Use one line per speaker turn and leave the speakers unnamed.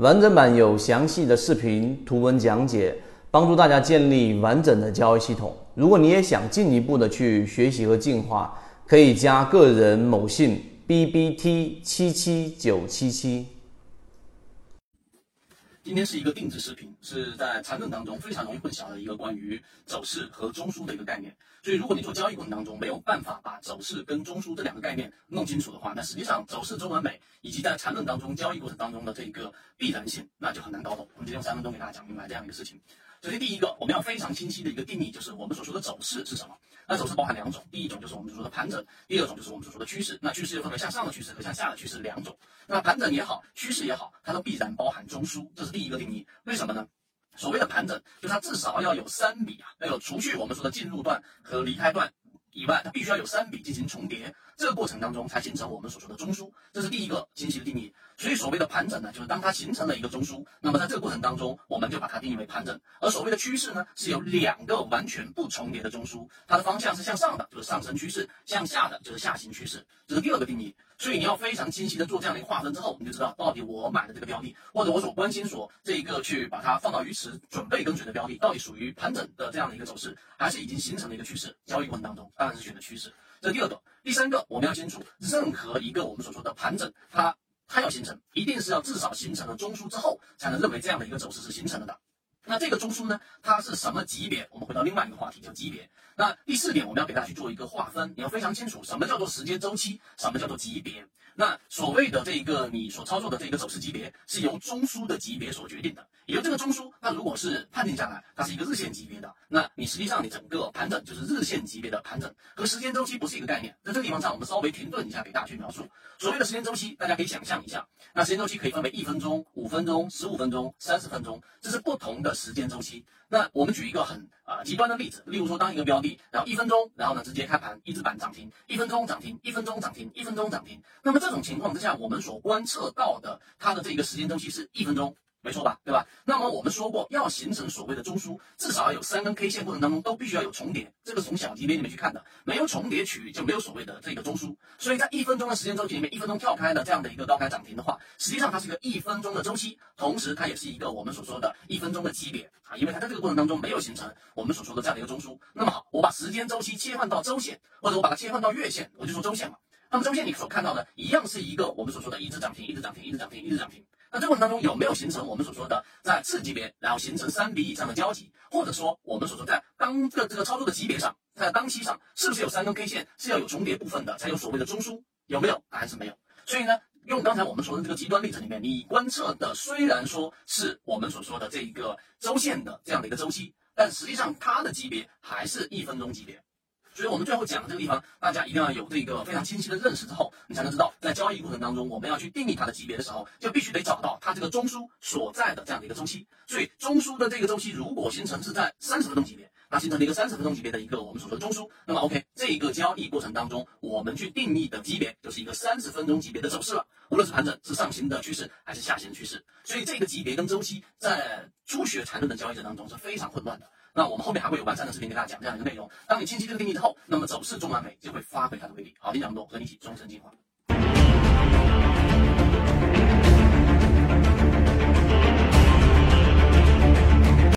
完整版有详细的视频、图文讲解，帮助大家建立完整的交易系统。如果你也想进一步的去学习和进化，可以加个人某信 b b t 七七九七七。
今天是一个定制视频，是在缠论当中非常容易混淆的一个关于走势和中枢的一个概念。所以，如果你做交易过程当中没有办法把走势跟中枢这两个概念弄清楚的话，那实际上走势中完美以及在缠论当中交易过程当中的这一个必然性，那就很难搞懂。我们今天用三分钟给大家讲明白这样一个事情。首先，第一个我们要非常清晰的一个定义，就是我们所说的走势是什么。那走势包含两种，第一种就是我们所说的盘整，第二种就是我们所说的趋势。那趋势又分为向上的趋势和向下的趋势两种。那盘整也好，趋势也好，它都必然包含中枢，这是第一个定义。为什么呢？所谓的盘整，就是它至少要有三笔啊，要有除去我们说的进入段和离开段。以外，它必须要有三笔进行重叠，这个过程当中才形成我们所说的中枢，这是第一个清晰的定义。所以所谓的盘整呢，就是当它形成了一个中枢，那么在这个过程当中，我们就把它定义为盘整。而所谓的趋势呢，是有两个完全不重叠的中枢，它的方向是向上的，就是上升趋势；向下的就是下行趋势，这是第二个定义。所以你要非常清晰的做这样的一个划分之后，你就知道到底我买的这个标的，或者我所关心所这一个去把它放到鱼池准备跟随的标的，到底属于盘整的这样的一个走势，还是已经形成了一个趋势？交易过程当中当然是选择趋势。这第二个，第三个我们要清楚，任何一个我们所说的盘整，它它要形成，一定是要至少形成了中枢之后，才能认为这样的一个走势是形成了的。那这个中枢呢，它是什么级别？我们回到另外一个话题，叫级别。那第四点，我们要给大家去做一个划分，你要非常清楚什么叫做时间周期，什么叫做级别。那所谓的这一个你所操作的这个走势级别，是由中枢的级别所决定的。也就这个中枢，它如果是判定下来，它是一个日线级别的，那你实际上你整个盘整就是日线级别的盘整，和时间周期不是一个概念。在这个地方上，我们稍微停顿一下，给大家去描述所谓的时间周期。大家可以想象一下，那时间周期可以分为一分钟、五分钟、十五分钟、三十分钟，这是不同的时间周期。那我们举一个很啊极端的例子，例如说当一个标的，然后一分钟，然后呢直接开盘一字板涨停，一分钟涨停，一分钟涨停，一分钟涨停。那么这种情况之下，我们所观测到的它的这个时间周期是一分钟。没错吧，对吧？那么我们说过，要形成所谓的中枢，至少要有三根 K 线过程当中都必须要有重叠，这个从小级别里面去看的，没有重叠区域就没有所谓的这个中枢。所以在一分钟的时间周期里面，一分钟跳开的这样的一个高开涨停的话，实际上它是一个一分钟的周期，同时它也是一个我们所说的一分钟的级别啊，因为它在这个过程当中没有形成我们所说的这样的一个中枢。那么好，我把时间周期切换到周线，或者我把它切换到月线，我就说周线嘛。那么周线你所看到的一样是一个我们所说的一直涨停，一直涨停，一直涨停，一直涨停。那这过程当中有没有形成我们所说的在次级别，然后形成三笔以上的交集，或者说我们所说在当个这个操作的级别上，在当期上是不是有三根 K 线是要有重叠部分的，才有所谓的中枢？有没有？答案是没有。所以呢，用刚才我们说的这个极端例子里面，你观测的虽然说是我们所说的这一个周线的这样的一个周期，但实际上它的级别还是一分钟级别。所以我们最后讲的这个地方，大家一定要有这个非常清晰的认识之后，你才能知道，在交易过程当中，我们要去定义它的级别的时候，就必须得找到它这个中枢所在的这样的一个周期。所以中枢的这个周期如果形成是在三十分钟级别，那形成了一个三十分钟级别的一个我们所说的中枢，那么 OK，这一个交易过程当中，我们去定义的级别就是一个三十分钟级别的走势了。无论是盘整是上行的趋势还是下行的趋势，所以这个级别跟周期在初学缠论的交易者当中是非常混乱的。那我们后面还会有完善的视频给大家讲这样一个内容。当你清晰这个定义之后，那么走势中完美就会发挥它的威力。好，听讲这么多，和你一起终身进化。